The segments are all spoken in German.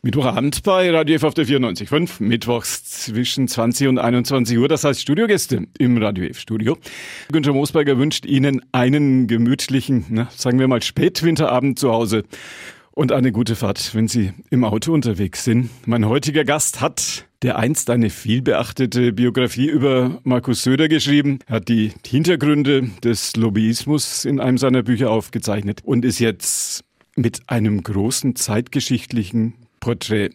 Mittwochabend bei Radio F auf der 94.5, mittwochs zwischen 20 und 21 Uhr, das heißt Studiogäste im Radio F Studio. Günther Moosberger wünscht Ihnen einen gemütlichen, na, sagen wir mal Spätwinterabend zu Hause und eine gute Fahrt, wenn Sie im Auto unterwegs sind. Mein heutiger Gast hat der einst eine vielbeachtete Biografie über Markus Söder geschrieben, hat die Hintergründe des Lobbyismus in einem seiner Bücher aufgezeichnet und ist jetzt mit einem großen zeitgeschichtlichen Porträt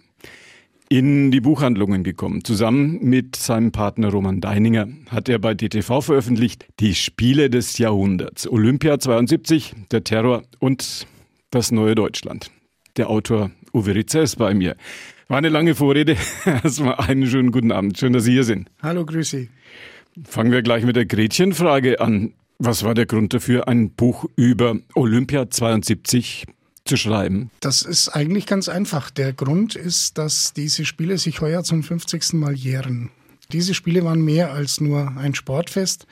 in die Buchhandlungen gekommen. Zusammen mit seinem Partner Roman Deininger hat er bei DTV veröffentlicht Die Spiele des Jahrhunderts. Olympia 72, der Terror und das neue Deutschland. Der Autor Uwe Ritzer ist bei mir. War eine lange Vorrede. Erstmal einen schönen guten Abend. Schön, dass Sie hier sind. Hallo, grüß Sie. Fangen wir gleich mit der Gretchenfrage an. Was war der Grund dafür, ein Buch über Olympia 72 zu schreiben? Das ist eigentlich ganz einfach. Der Grund ist, dass diese Spiele sich heuer zum 50. Mal jähren. Diese Spiele waren mehr als nur ein Sportfest.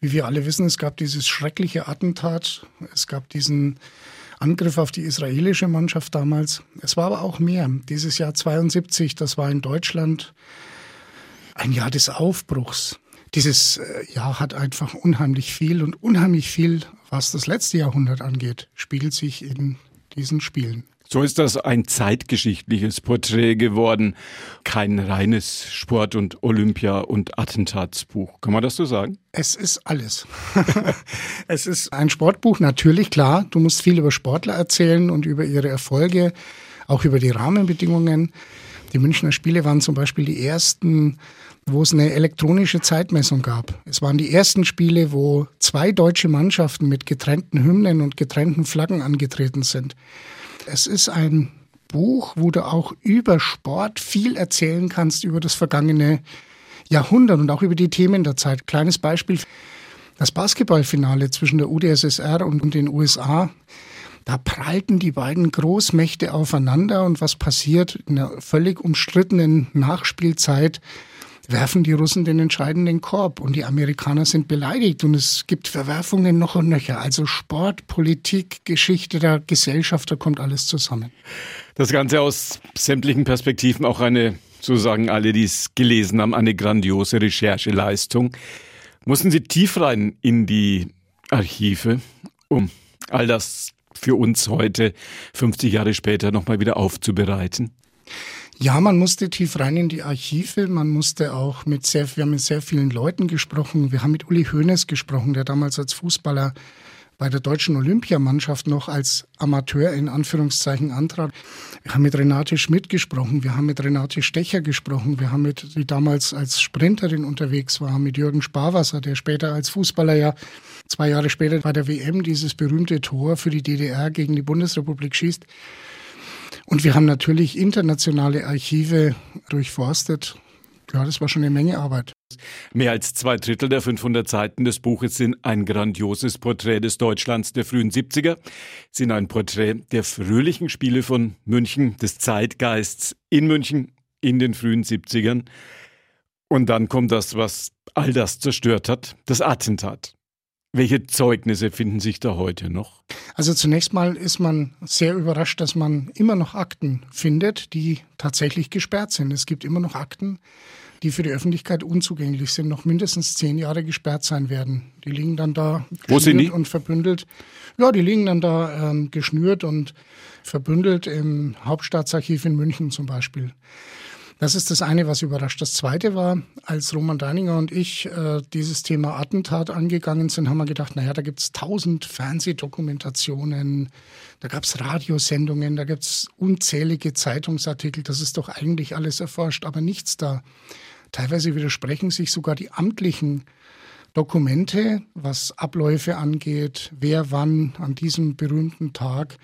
Wie wir alle wissen, es gab dieses schreckliche Attentat, es gab diesen Angriff auf die israelische Mannschaft damals. Es war aber auch mehr. Dieses Jahr 72, das war in Deutschland ein Jahr des Aufbruchs. Dieses äh, Jahr hat einfach unheimlich viel und unheimlich viel, was das letzte Jahrhundert angeht, spiegelt sich in diesen Spielen. So ist das ein zeitgeschichtliches Porträt geworden, kein reines Sport- und Olympia- und Attentatsbuch. Kann man das so sagen? Es ist alles. es ist ein Sportbuch, natürlich, klar. Du musst viel über Sportler erzählen und über ihre Erfolge, auch über die Rahmenbedingungen. Die Münchner Spiele waren zum Beispiel die ersten, wo es eine elektronische Zeitmessung gab. Es waren die ersten Spiele, wo zwei deutsche Mannschaften mit getrennten Hymnen und getrennten Flaggen angetreten sind. Es ist ein Buch, wo du auch über Sport viel erzählen kannst, über das vergangene Jahrhundert und auch über die Themen der Zeit. Kleines Beispiel, das Basketballfinale zwischen der UdSSR und den USA. Da prallten die beiden Großmächte aufeinander und was passiert in einer völlig umstrittenen Nachspielzeit? Werfen die Russen den entscheidenden Korb und die Amerikaner sind beleidigt und es gibt Verwerfungen noch und nöcher. Also Sport, Politik, Geschichte der Gesellschaft, da kommt alles zusammen. Das Ganze aus sämtlichen Perspektiven auch eine, so sagen alle, die es gelesen haben, eine grandiose Rechercheleistung. Mussten Sie tief rein in die Archive, um all das für uns heute, 50 Jahre später, nochmal wieder aufzubereiten? Ja, man musste tief rein in die Archive. Man musste auch mit sehr, wir haben mit sehr vielen Leuten gesprochen. Wir haben mit Uli Hoeneß gesprochen, der damals als Fußballer bei der deutschen Olympiamannschaft noch als Amateur in Anführungszeichen antrat. Wir haben mit Renate Schmidt gesprochen, wir haben mit Renate Stecher gesprochen, wir haben mit, die damals als Sprinterin unterwegs war, mit Jürgen Sparwasser, der später als Fußballer ja zwei Jahre später bei der WM dieses berühmte Tor für die DDR gegen die Bundesrepublik schießt. Und wir haben natürlich internationale Archive durchforstet. Ja, das war schon eine Menge Arbeit. Mehr als zwei Drittel der 500 Seiten des Buches sind ein grandioses Porträt des Deutschlands der frühen 70er, sind ein Porträt der fröhlichen Spiele von München, des Zeitgeists in München in den frühen 70ern. Und dann kommt das, was all das zerstört hat, das Attentat. Welche Zeugnisse finden sich da heute noch? Also zunächst mal ist man sehr überrascht, dass man immer noch Akten findet, die tatsächlich gesperrt sind. Es gibt immer noch Akten, die für die Öffentlichkeit unzugänglich sind, noch mindestens zehn Jahre gesperrt sein werden. Die liegen dann da Wo sind die? und verbündelt. Ja, die liegen dann da ähm, geschnürt und verbündelt im Hauptstaatsarchiv in München zum Beispiel. Das ist das eine, was überrascht. Das zweite war, als Roman Deininger und ich äh, dieses Thema Attentat angegangen sind, haben wir gedacht, naja, da gibt es tausend Fernsehdokumentationen, da gab es Radiosendungen, da gibt es unzählige Zeitungsartikel, das ist doch eigentlich alles erforscht, aber nichts da. Teilweise widersprechen sich sogar die amtlichen Dokumente, was Abläufe angeht, wer wann an diesem berühmten Tag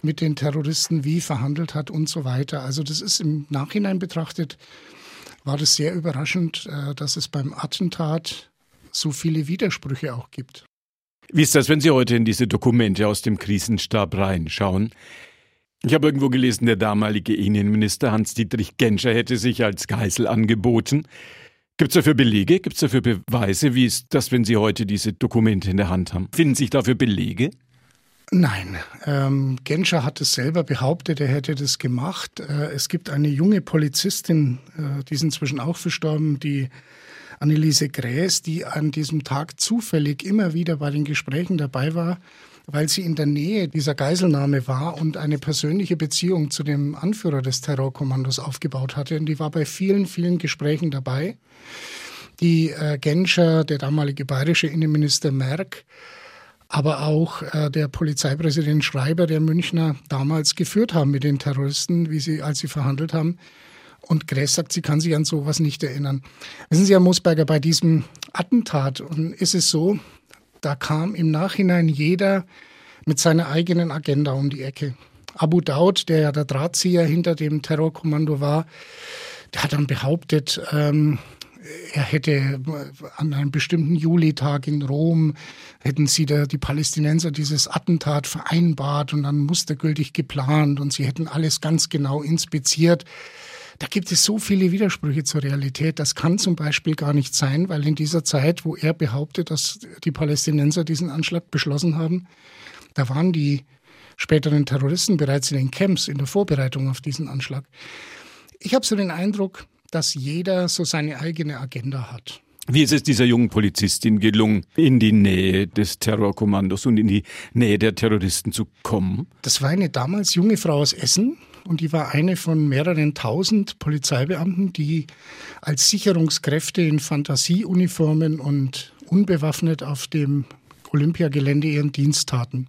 mit den Terroristen wie verhandelt hat und so weiter. Also das ist im Nachhinein betrachtet, war das sehr überraschend, äh, dass es beim Attentat so viele Widersprüche auch gibt. Wie ist das, wenn Sie heute in diese Dokumente aus dem Krisenstab reinschauen? Ich habe irgendwo gelesen, der damalige Innenminister Hans-Dietrich Genscher hätte sich als Geisel angeboten. Gibt es dafür Belege? Gibt es dafür Beweise? Wie ist das, wenn Sie heute diese Dokumente in der Hand haben? Finden sich dafür Belege? Nein, ähm, Genscher hat es selber behauptet, er hätte das gemacht. Äh, es gibt eine junge Polizistin, äh, die ist inzwischen auch verstorben, die Anneliese Gräß, die an diesem Tag zufällig immer wieder bei den Gesprächen dabei war, weil sie in der Nähe dieser Geiselnahme war und eine persönliche Beziehung zu dem Anführer des Terrorkommandos aufgebaut hatte. Und die war bei vielen, vielen Gesprächen dabei. Die äh, Genscher, der damalige bayerische Innenminister Merck, aber auch äh, der Polizeipräsident Schreiber der Münchner damals geführt haben mit den Terroristen, wie sie, als sie verhandelt haben. Und Gräß sagt, sie kann sich an sowas nicht erinnern. Wissen Sie, Herr Musberger, bei diesem Attentat ist es so, da kam im Nachhinein jeder mit seiner eigenen Agenda um die Ecke. Abu Daud, der ja der Drahtzieher hinter dem Terrorkommando war, der hat dann behauptet, ähm, er hätte an einem bestimmten Julitag in Rom, hätten sie da die Palästinenser dieses Attentat vereinbart und dann mustergültig geplant und sie hätten alles ganz genau inspiziert. Da gibt es so viele Widersprüche zur Realität. Das kann zum Beispiel gar nicht sein, weil in dieser Zeit, wo er behauptet, dass die Palästinenser diesen Anschlag beschlossen haben, da waren die späteren Terroristen bereits in den Camps in der Vorbereitung auf diesen Anschlag. Ich habe so den Eindruck, dass jeder so seine eigene Agenda hat. Wie ist es dieser jungen Polizistin gelungen, in die Nähe des Terrorkommandos und in die Nähe der Terroristen zu kommen? Das war eine damals junge Frau aus Essen und die war eine von mehreren tausend Polizeibeamten, die als Sicherungskräfte in Fantasieuniformen und unbewaffnet auf dem Olympiagelände ihren Dienst taten.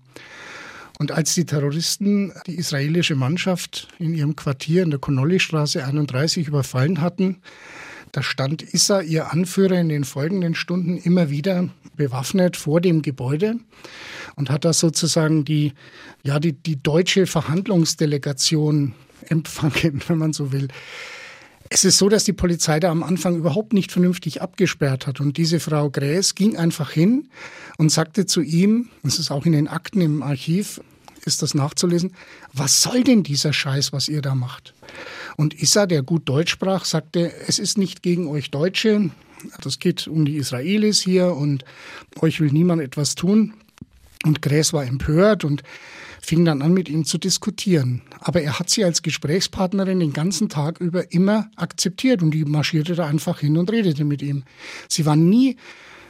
Und als die Terroristen die israelische Mannschaft in ihrem Quartier in der Connolly-Straße 31 überfallen hatten, da stand Issa, ihr Anführer, in den folgenden Stunden immer wieder bewaffnet vor dem Gebäude und hat da sozusagen die, ja, die, die deutsche Verhandlungsdelegation empfangen, wenn man so will. Es ist so, dass die Polizei da am Anfang überhaupt nicht vernünftig abgesperrt hat. Und diese Frau Gräß ging einfach hin und sagte zu ihm, das ist auch in den Akten im Archiv, ist das nachzulesen, was soll denn dieser Scheiß, was ihr da macht? Und Issa, der gut Deutsch sprach, sagte, es ist nicht gegen euch Deutsche, das geht um die Israelis hier und euch will niemand etwas tun. Und Gräß war empört und fing dann an, mit ihm zu diskutieren. Aber er hat sie als Gesprächspartnerin den ganzen Tag über immer akzeptiert und die marschierte da einfach hin und redete mit ihm. Sie war nie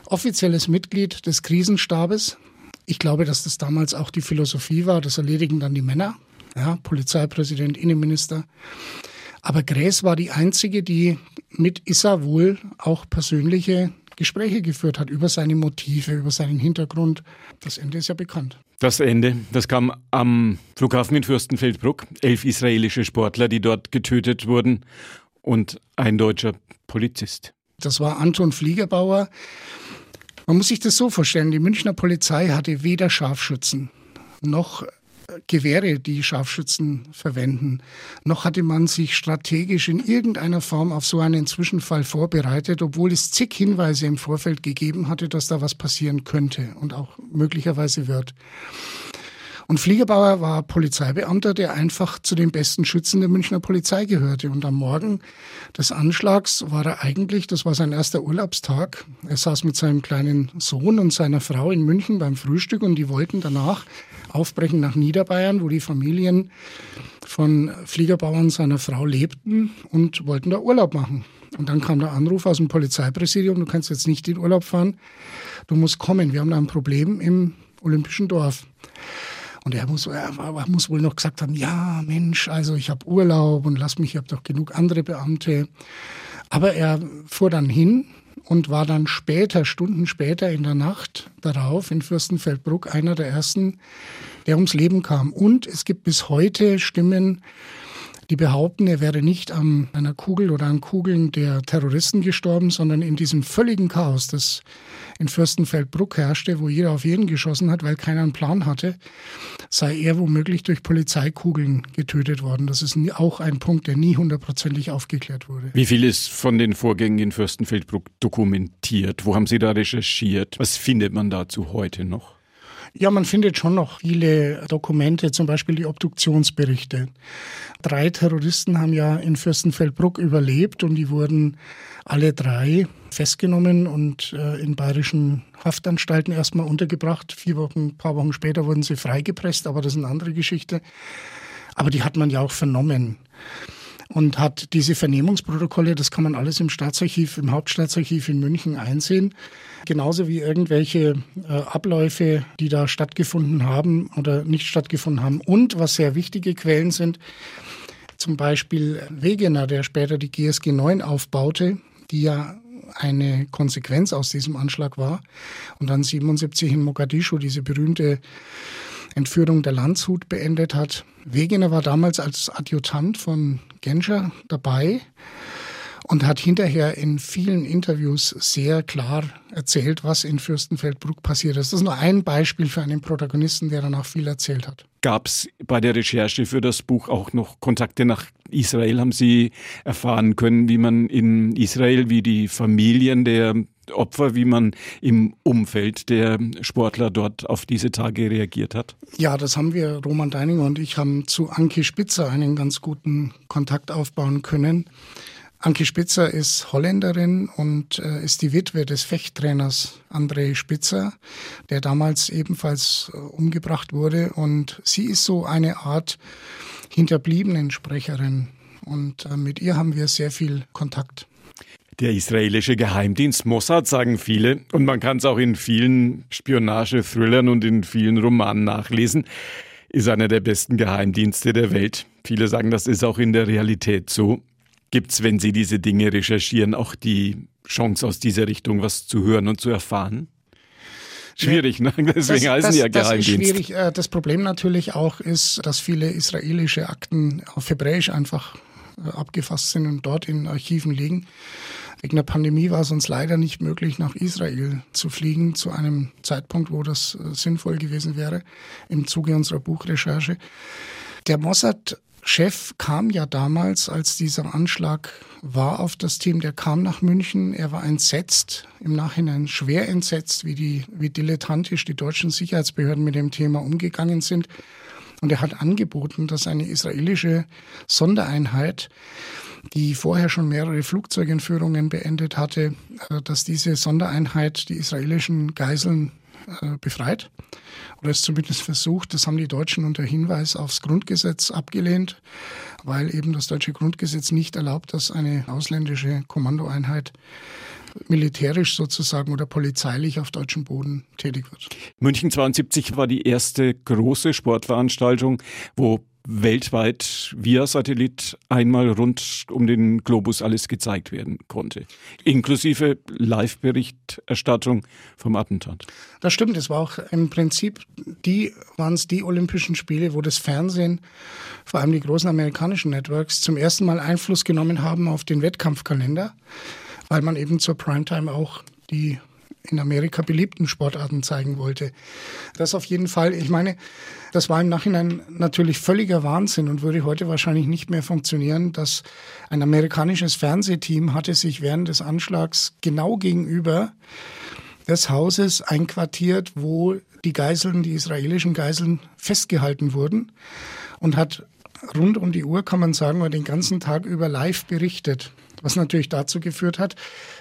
offizielles Mitglied des Krisenstabes. Ich glaube, dass das damals auch die Philosophie war, das erledigen dann die Männer, ja, Polizeipräsident, Innenminister. Aber Gräß war die einzige, die mit Issa wohl auch persönliche Gespräche geführt hat über seine Motive, über seinen Hintergrund. Das Ende ist ja bekannt. Das Ende, das kam am Flughafen in Fürstenfeldbruck. Elf israelische Sportler, die dort getötet wurden und ein deutscher Polizist. Das war Anton Fliegerbauer. Man muss sich das so vorstellen, die Münchner Polizei hatte weder Scharfschützen noch Gewehre, die Scharfschützen verwenden. Noch hatte man sich strategisch in irgendeiner Form auf so einen Zwischenfall vorbereitet, obwohl es zig Hinweise im Vorfeld gegeben hatte, dass da was passieren könnte und auch möglicherweise wird. Und Fliegerbauer war Polizeibeamter, der einfach zu den besten Schützen der Münchner Polizei gehörte. Und am Morgen des Anschlags war er eigentlich, das war sein erster Urlaubstag. Er saß mit seinem kleinen Sohn und seiner Frau in München beim Frühstück und die wollten danach aufbrechen nach Niederbayern, wo die Familien von Fliegerbauern seiner Frau lebten und wollten da Urlaub machen. Und dann kam der Anruf aus dem Polizeipräsidium, du kannst jetzt nicht in Urlaub fahren, du musst kommen, wir haben da ein Problem im Olympischen Dorf. Und er muss, er muss wohl noch gesagt haben, ja Mensch, also ich habe Urlaub und lass mich, ich habe doch genug andere Beamte. Aber er fuhr dann hin und war dann später, Stunden später in der Nacht darauf in Fürstenfeldbruck einer der ersten, der ums Leben kam. Und es gibt bis heute Stimmen, die behaupten, er wäre nicht an einer Kugel oder an Kugeln der Terroristen gestorben, sondern in diesem völligen Chaos, das in Fürstenfeldbruck herrschte, wo jeder auf jeden geschossen hat, weil keiner einen Plan hatte, sei er womöglich durch Polizeikugeln getötet worden. Das ist auch ein Punkt, der nie hundertprozentig aufgeklärt wurde. Wie viel ist von den Vorgängen in Fürstenfeldbruck dokumentiert? Wo haben Sie da recherchiert? Was findet man dazu heute noch? Ja, man findet schon noch viele Dokumente, zum Beispiel die Obduktionsberichte. Drei Terroristen haben ja in Fürstenfeldbruck überlebt und die wurden alle drei festgenommen und äh, in bayerischen Haftanstalten erstmal untergebracht. Vier Wochen, ein paar Wochen später wurden sie freigepresst, aber das ist eine andere Geschichte. Aber die hat man ja auch vernommen und hat diese Vernehmungsprotokolle, das kann man alles im Staatsarchiv, im Hauptstaatsarchiv in München einsehen. Genauso wie irgendwelche äh, Abläufe, die da stattgefunden haben oder nicht stattgefunden haben. Und was sehr wichtige Quellen sind, zum Beispiel Wegener, der später die GSG 9 aufbaute, die ja eine Konsequenz aus diesem Anschlag war. Und dann 77 in Mogadischu diese berühmte Entführung der Landshut beendet hat. Wegener war damals als Adjutant von Genscher dabei und hat hinterher in vielen Interviews sehr klar erzählt, was in Fürstenfeldbruck passiert ist. Das ist nur ein Beispiel für einen Protagonisten, der danach viel erzählt hat. Gab es bei der Recherche für das Buch auch noch Kontakte nach Israel? Haben Sie erfahren können, wie man in Israel, wie die Familien der Opfer, wie man im Umfeld der Sportler dort auf diese Tage reagiert hat? Ja, das haben wir, Roman Deininger und ich haben zu Anke Spitzer einen ganz guten Kontakt aufbauen können. Anke Spitzer ist Holländerin und äh, ist die Witwe des Fechttrainers André Spitzer, der damals ebenfalls äh, umgebracht wurde. Und sie ist so eine Art Hinterbliebenen-Sprecherin. Und äh, mit ihr haben wir sehr viel Kontakt. Der israelische Geheimdienst Mossad sagen viele, und man kann es auch in vielen Spionage-Thrillern und in vielen Romanen nachlesen, ist einer der besten Geheimdienste der Welt. Viele sagen, das ist auch in der Realität so. Gibt es, wenn Sie diese Dinge recherchieren, auch die Chance aus dieser Richtung was zu hören und zu erfahren? Schwierig, ne? Deswegen das, heißen das, ja Geheimdienst. Das ist schwierig. Äh, das Problem natürlich auch ist, dass viele israelische Akten auf Hebräisch einfach äh, abgefasst sind und dort in Archiven liegen. Wegen der Pandemie war es uns leider nicht möglich, nach Israel zu fliegen, zu einem Zeitpunkt, wo das äh, sinnvoll gewesen wäre, im Zuge unserer Buchrecherche. Der Mossad-Chef kam ja damals, als dieser Anschlag war auf das Team, der kam nach München. Er war entsetzt, im Nachhinein schwer entsetzt, wie, die, wie dilettantisch die deutschen Sicherheitsbehörden mit dem Thema umgegangen sind. Und er hat angeboten, dass eine israelische Sondereinheit die vorher schon mehrere Flugzeugentführungen beendet hatte, äh, dass diese Sondereinheit die israelischen Geiseln äh, befreit oder es zumindest versucht. Das haben die Deutschen unter Hinweis aufs Grundgesetz abgelehnt, weil eben das deutsche Grundgesetz nicht erlaubt, dass eine ausländische Kommandoeinheit militärisch sozusagen oder polizeilich auf deutschem Boden tätig wird. München 72 war die erste große Sportveranstaltung, wo weltweit via Satellit einmal rund um den Globus alles gezeigt werden konnte, inklusive Live-Berichterstattung vom Attentat. Das stimmt, es war auch im Prinzip die waren es die Olympischen Spiele, wo das Fernsehen, vor allem die großen amerikanischen Networks, zum ersten Mal Einfluss genommen haben auf den Wettkampfkalender, weil man eben zur Primetime auch die in Amerika beliebten Sportarten zeigen wollte. Das auf jeden Fall. Ich meine, das war im Nachhinein natürlich völliger Wahnsinn und würde heute wahrscheinlich nicht mehr funktionieren, dass ein amerikanisches Fernsehteam hatte sich während des Anschlags genau gegenüber des Hauses einquartiert, wo die Geiseln, die israelischen Geiseln festgehalten wurden und hat rund um die Uhr, kann man sagen, den ganzen Tag über live berichtet. Was natürlich dazu geführt hat,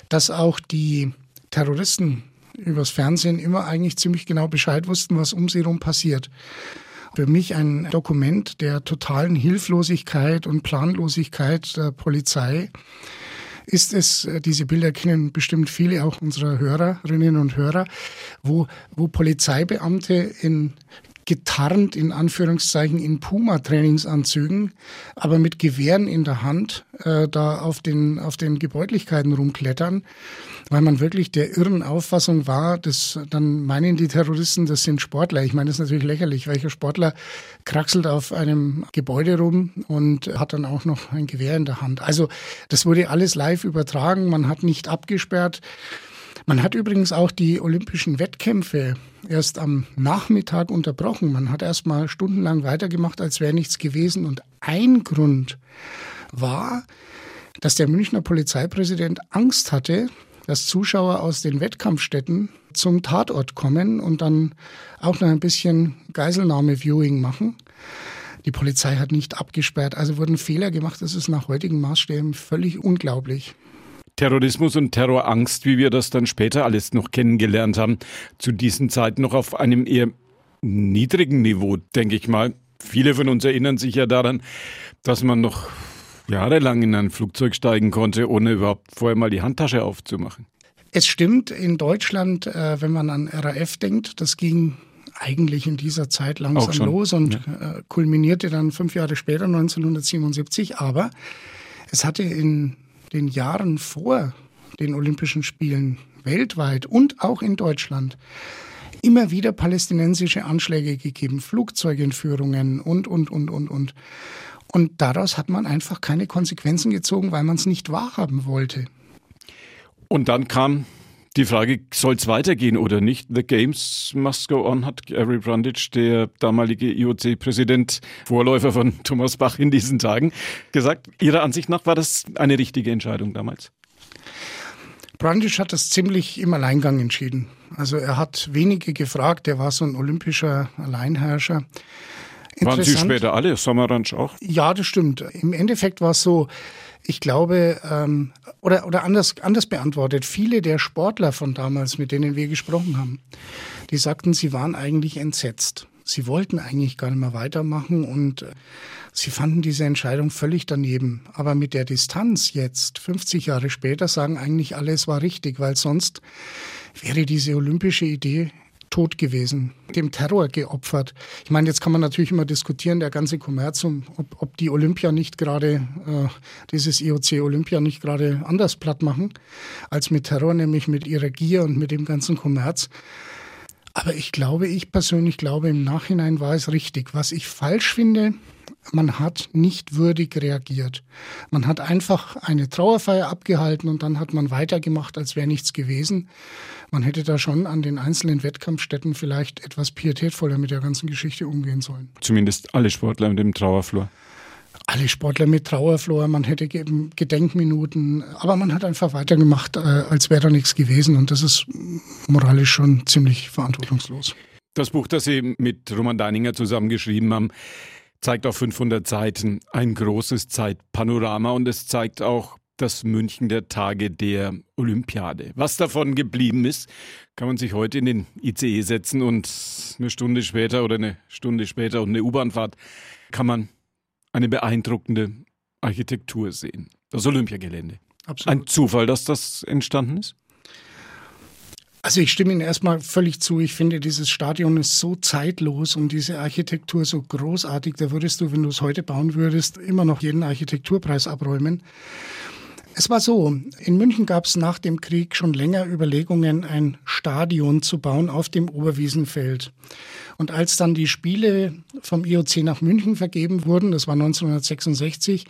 dass auch die Terroristen übers Fernsehen immer eigentlich ziemlich genau Bescheid wussten, was um sie herum passiert. Für mich ein Dokument der totalen Hilflosigkeit und Planlosigkeit der Polizei ist es, diese Bilder kennen bestimmt viele auch unserer Hörerinnen und Hörer, wo, wo Polizeibeamte in getarnt in Anführungszeichen in Puma-Trainingsanzügen, aber mit Gewehren in der Hand äh, da auf den, auf den Gebäudlichkeiten rumklettern, weil man wirklich der irren Auffassung war, dass dann meinen die Terroristen, das sind Sportler. Ich meine, das ist natürlich lächerlich. Welcher Sportler kraxelt auf einem Gebäude rum und hat dann auch noch ein Gewehr in der Hand? Also das wurde alles live übertragen, man hat nicht abgesperrt. Man hat übrigens auch die olympischen Wettkämpfe erst am Nachmittag unterbrochen. Man hat erst mal stundenlang weitergemacht, als wäre nichts gewesen. Und ein Grund war, dass der Münchner Polizeipräsident Angst hatte, dass Zuschauer aus den Wettkampfstätten zum Tatort kommen und dann auch noch ein bisschen Geiselnahme-Viewing machen. Die Polizei hat nicht abgesperrt, also wurden Fehler gemacht. Das ist nach heutigen Maßstäben völlig unglaublich. Terrorismus und Terrorangst, wie wir das dann später alles noch kennengelernt haben, zu diesen Zeiten noch auf einem eher niedrigen Niveau, denke ich mal. Viele von uns erinnern sich ja daran, dass man noch jahrelang in ein Flugzeug steigen konnte, ohne überhaupt vorher mal die Handtasche aufzumachen. Es stimmt, in Deutschland, äh, wenn man an RAF denkt, das ging eigentlich in dieser Zeit langsam los und ja. äh, kulminierte dann fünf Jahre später, 1977. Aber es hatte in den Jahren vor den Olympischen Spielen weltweit und auch in Deutschland immer wieder palästinensische Anschläge gegeben, Flugzeugentführungen und, und, und, und, und. Und daraus hat man einfach keine Konsequenzen gezogen, weil man es nicht wahrhaben wollte. Und dann kam die Frage, soll es weitergehen oder nicht? The Games must go on, hat Gary Brundage, der damalige IOC-Präsident, Vorläufer von Thomas Bach in diesen Tagen, gesagt. Ihrer Ansicht nach war das eine richtige Entscheidung damals? Brundage hat das ziemlich im Alleingang entschieden. Also er hat wenige gefragt, er war so ein olympischer Alleinherrscher. Waren Sie später alle, Sommerranch auch? Ja, das stimmt. Im Endeffekt war es so, ich glaube, ähm, oder, oder anders, anders beantwortet, viele der Sportler von damals, mit denen wir gesprochen haben, die sagten, sie waren eigentlich entsetzt. Sie wollten eigentlich gar nicht mehr weitermachen und äh, sie fanden diese Entscheidung völlig daneben. Aber mit der Distanz jetzt, 50 Jahre später, sagen eigentlich alle, es war richtig, weil sonst wäre diese olympische Idee tot gewesen, dem Terror geopfert. Ich meine, jetzt kann man natürlich immer diskutieren, der ganze Kommerz, ob, ob die Olympia nicht gerade, äh, dieses IOC Olympia nicht gerade anders platt machen als mit Terror, nämlich mit ihrer Gier und mit dem ganzen Kommerz. Aber ich glaube, ich persönlich glaube, im Nachhinein war es richtig. Was ich falsch finde, man hat nicht würdig reagiert. Man hat einfach eine Trauerfeier abgehalten und dann hat man weitergemacht, als wäre nichts gewesen. Man hätte da schon an den einzelnen Wettkampfstätten vielleicht etwas pietätvoller mit der ganzen Geschichte umgehen sollen. Zumindest alle Sportler mit dem Trauerflor. Alle Sportler mit Trauerflor, man hätte Gedenkminuten, aber man hat einfach weitergemacht, äh, als wäre da nichts gewesen und das ist moralisch schon ziemlich verantwortungslos. Das Buch, das Sie mit Roman Deininger zusammengeschrieben haben, zeigt auf 500 Seiten ein großes Zeitpanorama und es zeigt auch das München der Tage der Olympiade. Was davon geblieben ist, kann man sich heute in den ICE setzen und eine Stunde später oder eine Stunde später und eine U-Bahnfahrt kann man eine beeindruckende Architektur sehen. Das Olympiagelände. Absolut. Ein Zufall, dass das entstanden ist? Also ich stimme Ihnen erstmal völlig zu. Ich finde, dieses Stadion ist so zeitlos und diese Architektur so großartig. Da würdest du, wenn du es heute bauen würdest, immer noch jeden Architekturpreis abräumen. Es war so, in München gab es nach dem Krieg schon länger Überlegungen, ein Stadion zu bauen auf dem Oberwiesenfeld. Und als dann die Spiele vom IOC nach München vergeben wurden, das war 1966,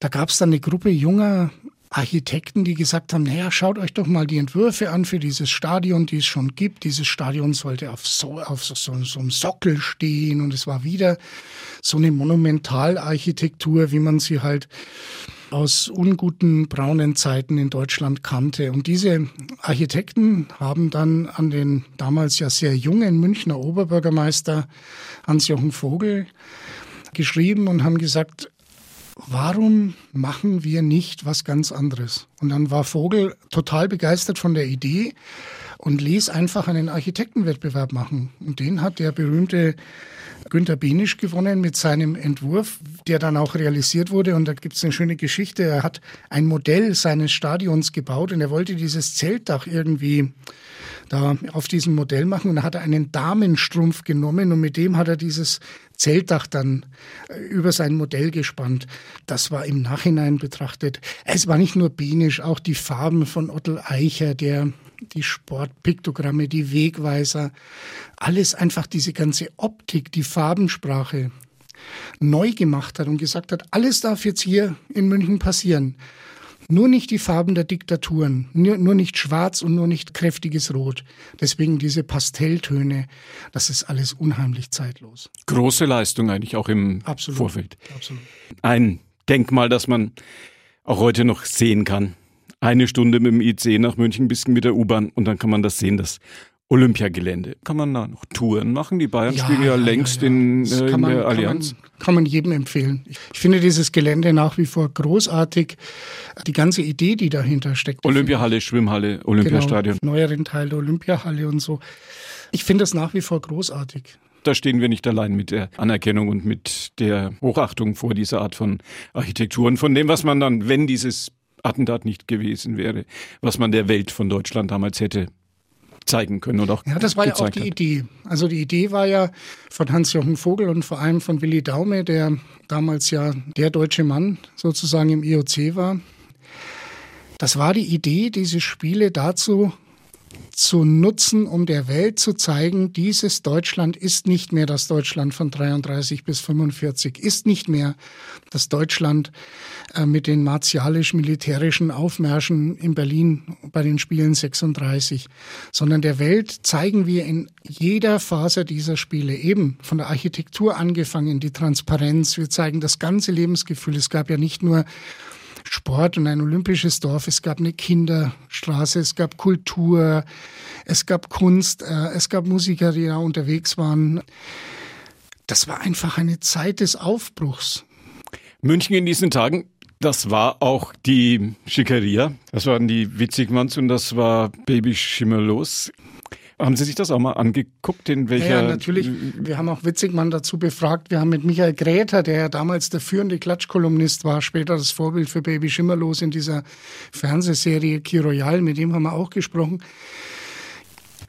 da gab es dann eine Gruppe junger Architekten, die gesagt haben, naja, schaut euch doch mal die Entwürfe an für dieses Stadion, die es schon gibt. Dieses Stadion sollte auf so, auf so, so, so einem Sockel stehen und es war wieder so eine Monumentalarchitektur, wie man sie halt aus unguten braunen Zeiten in Deutschland kannte. Und diese Architekten haben dann an den damals ja sehr jungen Münchner Oberbürgermeister Hans-Jochen Vogel geschrieben und haben gesagt, warum machen wir nicht was ganz anderes? Und dann war Vogel total begeistert von der Idee und ließ einfach einen Architektenwettbewerb machen. Und den hat der berühmte Günter Benisch gewonnen mit seinem Entwurf, der dann auch realisiert wurde. Und da gibt es eine schöne Geschichte. Er hat ein Modell seines Stadions gebaut und er wollte dieses Zeltdach irgendwie da auf diesem Modell machen. Und hat einen Damenstrumpf genommen und mit dem hat er dieses Zeltdach dann äh, über sein Modell gespannt. Das war im Nachhinein betrachtet. Es war nicht nur Benisch, auch die Farben von Otto Eicher, der die Sportpiktogramme, die Wegweiser, alles einfach diese ganze Optik, die Farbensprache neu gemacht hat und gesagt hat, alles darf jetzt hier in München passieren. Nur nicht die Farben der Diktaturen, nur, nur nicht schwarz und nur nicht kräftiges Rot. Deswegen diese Pastelltöne, das ist alles unheimlich zeitlos. Große Leistung eigentlich auch im Absolut. Vorfeld. Absolut. Ein Denkmal, das man auch heute noch sehen kann eine Stunde mit dem IC nach München, ein bisschen mit der U-Bahn und dann kann man das sehen, das Olympiagelände. Kann man da noch Touren machen? Die Bayern ja, spielen ja, ja längst ja, in, äh, in man, der Allianz. Kann man, kann man jedem empfehlen. Ich finde dieses Gelände nach wie vor großartig. Die ganze Idee, die dahinter steckt. Olympiahalle, Schwimmhalle, Olympiastadion. Genau, neueren Teil der Olympiahalle und so. Ich finde das nach wie vor großartig. Da stehen wir nicht allein mit der Anerkennung und mit der Hochachtung vor dieser Art von Architektur und von dem, was man dann, wenn dieses Attentat nicht gewesen wäre, was man der Welt von Deutschland damals hätte zeigen können oder auch Ja, das war ja auch die hat. Idee. Also die Idee war ja von Hans-Jochen Vogel und vor allem von Willi Daume, der damals ja der deutsche Mann sozusagen im IOC war. Das war die Idee, diese Spiele dazu zu nutzen, um der Welt zu zeigen, dieses Deutschland ist nicht mehr das Deutschland von 33 bis 45, ist nicht mehr das Deutschland äh, mit den martialisch-militärischen Aufmärschen in Berlin bei den Spielen 36, sondern der Welt zeigen wir in jeder Phase dieser Spiele, eben von der Architektur angefangen, die Transparenz, wir zeigen das ganze Lebensgefühl. Es gab ja nicht nur Sport und ein olympisches Dorf. Es gab eine Kinderstraße, es gab Kultur, es gab Kunst, äh, es gab Musiker, die da unterwegs waren. Das war einfach eine Zeit des Aufbruchs. München in diesen Tagen, das war auch die Schickeria. Das waren die Witzigmanns und das war Baby Schimmerlos. Haben Sie sich das auch mal angeguckt? In welcher ja, natürlich. Wir haben auch Witzigmann dazu befragt. Wir haben mit Michael Gräter, der ja damals der führende Klatschkolumnist war, später das Vorbild für Baby Schimmerlos in dieser Fernsehserie Key Royal, mit dem haben wir auch gesprochen.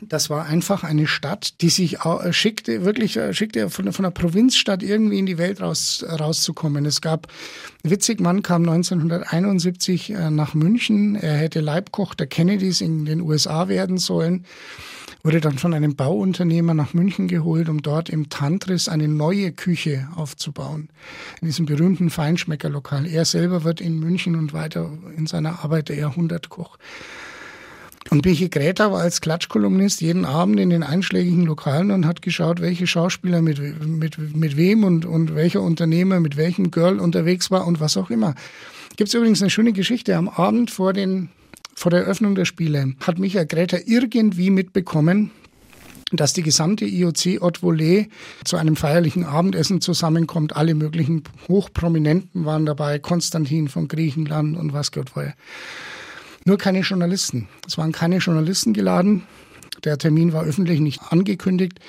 Das war einfach eine Stadt, die sich äh, schickte, wirklich äh, schickte von, von einer Provinzstadt irgendwie in die Welt raus, rauszukommen. Es gab, Witzigmann kam 1971 äh, nach München. Er hätte Leibkoch der Kennedys in den USA werden sollen wurde dann von einem Bauunternehmer nach München geholt, um dort im Tantris eine neue Küche aufzubauen. In diesem berühmten Feinschmeckerlokal. Er selber wird in München und weiter in seiner Arbeit der Jahrhundertkoch. Und Michi Gräter war als Klatschkolumnist jeden Abend in den einschlägigen Lokalen und hat geschaut, welche Schauspieler mit, mit, mit wem und, und welcher Unternehmer mit welchem Girl unterwegs war und was auch immer. Gibt es übrigens eine schöne Geschichte. Am Abend vor den vor der Eröffnung der Spiele hat Michael Gräter irgendwie mitbekommen, dass die gesamte IOC Haute Volée zu einem feierlichen Abendessen zusammenkommt. Alle möglichen Hochprominenten waren dabei, Konstantin von Griechenland und was Gott wolle. Nur keine Journalisten. Es waren keine Journalisten geladen. Der Termin war öffentlich nicht angekündigt.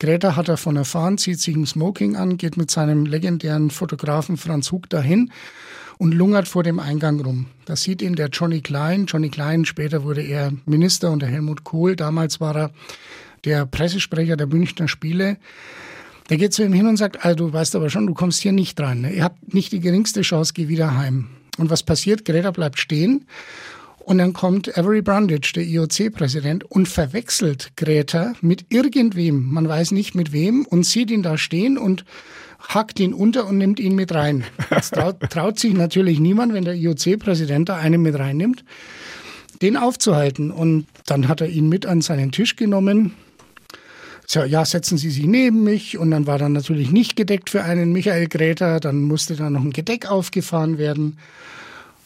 Greta hat davon erfahren, zieht sich ein Smoking an, geht mit seinem legendären Fotografen Franz Hug dahin und lungert vor dem Eingang rum. Da sieht ihn der Johnny Klein. Johnny Klein, später wurde er Minister unter Helmut Kohl. Damals war er der Pressesprecher der Münchner Spiele. Der geht zu ihm hin und sagt, also du weißt aber schon, du kommst hier nicht rein. Ne? Ihr habt nicht die geringste Chance, geh wieder heim. Und was passiert? Greta bleibt stehen und dann kommt Avery Brundage, der IOC-Präsident, und verwechselt Greta mit irgendwem. Man weiß nicht mit wem und sieht ihn da stehen und hackt ihn unter und nimmt ihn mit rein. Jetzt traut, traut sich natürlich niemand, wenn der IOC-Präsident da einen mit reinnimmt, den aufzuhalten. Und dann hat er ihn mit an seinen Tisch genommen. So, ja, setzen Sie sich neben mich. Und dann war dann natürlich nicht gedeckt für einen Michael Gräter. Dann musste da noch ein Gedeck aufgefahren werden.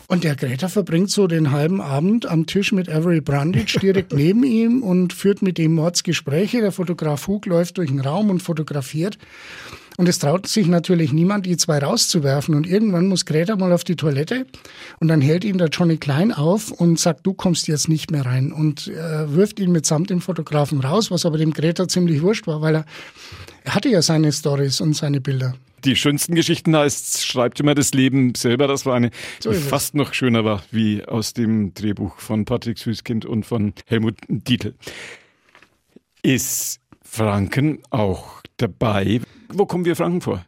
Und der Greta verbringt so den halben Abend am Tisch mit Avery Brundage direkt neben ihm und führt mit ihm Mordsgespräche. Der Fotograf Hug läuft durch den Raum und fotografiert. Und es traut sich natürlich niemand, die zwei rauszuwerfen. Und irgendwann muss Greta mal auf die Toilette und dann hält ihn der Johnny Klein auf und sagt, du kommst jetzt nicht mehr rein und äh, wirft ihn mitsamt dem Fotografen raus, was aber dem Greta ziemlich wurscht war, weil er, er hatte ja seine Stories und seine Bilder. Die schönsten Geschichten heißt, schreibt immer das Leben selber. Das war eine, so die fast noch schöner war, wie aus dem Drehbuch von Patrick Süßkind und von Helmut Dietl. Ist Franken auch dabei? Wo kommen wir Franken vor?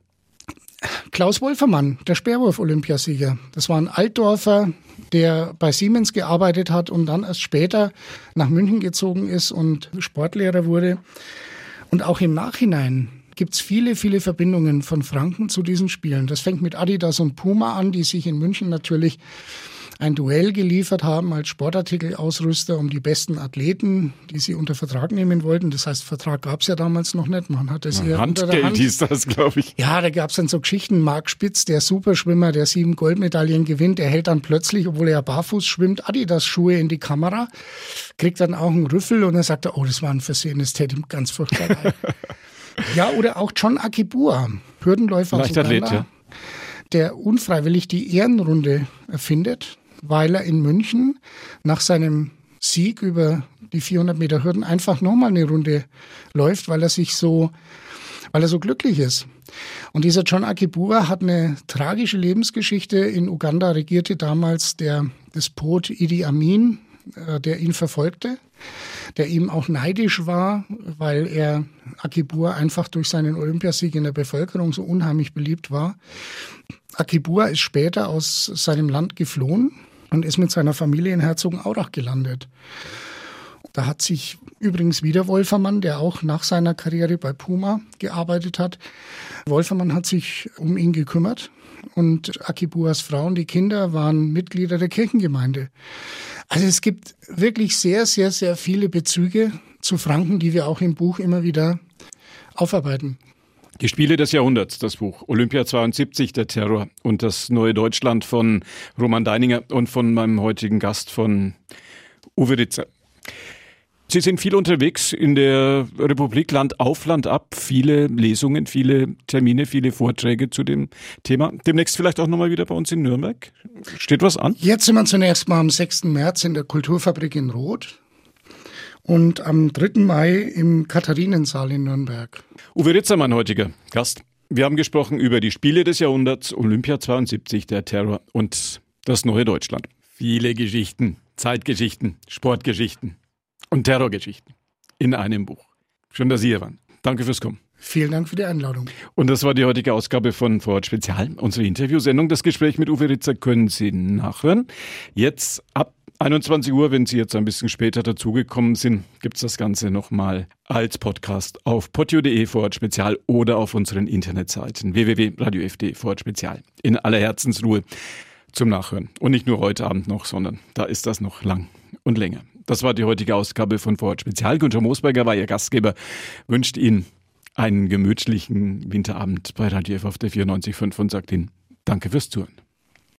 Klaus Wolfermann, der Speerwurf-Olympiasieger. Das war ein Altdorfer, der bei Siemens gearbeitet hat und dann erst später nach München gezogen ist und Sportlehrer wurde. Und auch im Nachhinein gibt es viele, viele Verbindungen von Franken zu diesen Spielen. Das fängt mit Adidas und Puma an, die sich in München natürlich ein Duell geliefert haben als Sportartikelausrüster um die besten Athleten, die sie unter Vertrag nehmen wollten. Das heißt, Vertrag gab es ja damals noch nicht. Man hat es eher Handgeld unter der Hand. hieß das, glaube ich. Ja, da gab es dann so Geschichten. Marc Spitz, der Superschwimmer, der sieben Goldmedaillen gewinnt, der hält dann plötzlich, obwohl er ja barfuß schwimmt, Adidas-Schuhe in die Kamera, kriegt dann auch einen Rüffel und dann sagt er, oh, das war ein Versehen, das täte ihm ganz furchtbar leid. ja, oder auch John Akibua, Hürdenläufer aus Leichtathlet, ja. der unfreiwillig die Ehrenrunde erfindet, weil er in München nach seinem Sieg über die 400 Meter Hürden einfach nochmal eine Runde läuft, weil er sich so, weil er so glücklich ist. Und dieser John Akibua hat eine tragische Lebensgeschichte. In Uganda regierte damals der Despot Idi Amin, äh, der ihn verfolgte, der ihm auch neidisch war, weil er Akibua einfach durch seinen Olympiasieg in der Bevölkerung so unheimlich beliebt war. Akibua ist später aus seinem Land geflohen und ist mit seiner Familie in Herzogenaurach gelandet. Da hat sich übrigens wieder Wolfermann, der auch nach seiner Karriere bei Puma gearbeitet hat. Wolfermann hat sich um ihn gekümmert und Akibuas Frau und die Kinder waren Mitglieder der Kirchengemeinde. Also es gibt wirklich sehr, sehr, sehr viele Bezüge zu Franken, die wir auch im Buch immer wieder aufarbeiten. Die Spiele des Jahrhunderts, das Buch Olympia 72, der Terror und das neue Deutschland von Roman Deininger und von meinem heutigen Gast von Uwe Ritzer. Sie sind viel unterwegs in der Republik, Land auf, Land ab, viele Lesungen, viele Termine, viele Vorträge zu dem Thema. Demnächst vielleicht auch nochmal wieder bei uns in Nürnberg. Steht was an? Jetzt sind wir zunächst mal am 6. März in der Kulturfabrik in Roth und am 3. Mai im Katharinensaal in Nürnberg. Uwe Ritzer, mein heutiger Gast. Wir haben gesprochen über die Spiele des Jahrhunderts, Olympia 72, der Terror und das neue Deutschland. Viele Geschichten, Zeitgeschichten, Sportgeschichten und Terrorgeschichten in einem Buch. Schön, dass Sie hier waren. Danke fürs Kommen. Vielen Dank für die Einladung. Und das war die heutige Ausgabe von Vorort Spezial, unsere Interviewsendung. Das Gespräch mit Uwe Ritzer können Sie nachhören. Jetzt ab 21 Uhr, wenn Sie jetzt ein bisschen später dazugekommen sind, gibt's das Ganze nochmal als Podcast auf podio.de Vorort Spezial oder auf unseren Internetseiten www.radio.de Vorort Spezial. In aller Herzensruhe zum Nachhören. Und nicht nur heute Abend noch, sondern da ist das noch lang und länger. Das war die heutige Ausgabe von Vorort Spezial. Günther Moosberger war Ihr Gastgeber, wünscht Ihnen einen gemütlichen Winterabend bei Radio F auf der 94.5 und sagt Ihnen Danke fürs Zuhören.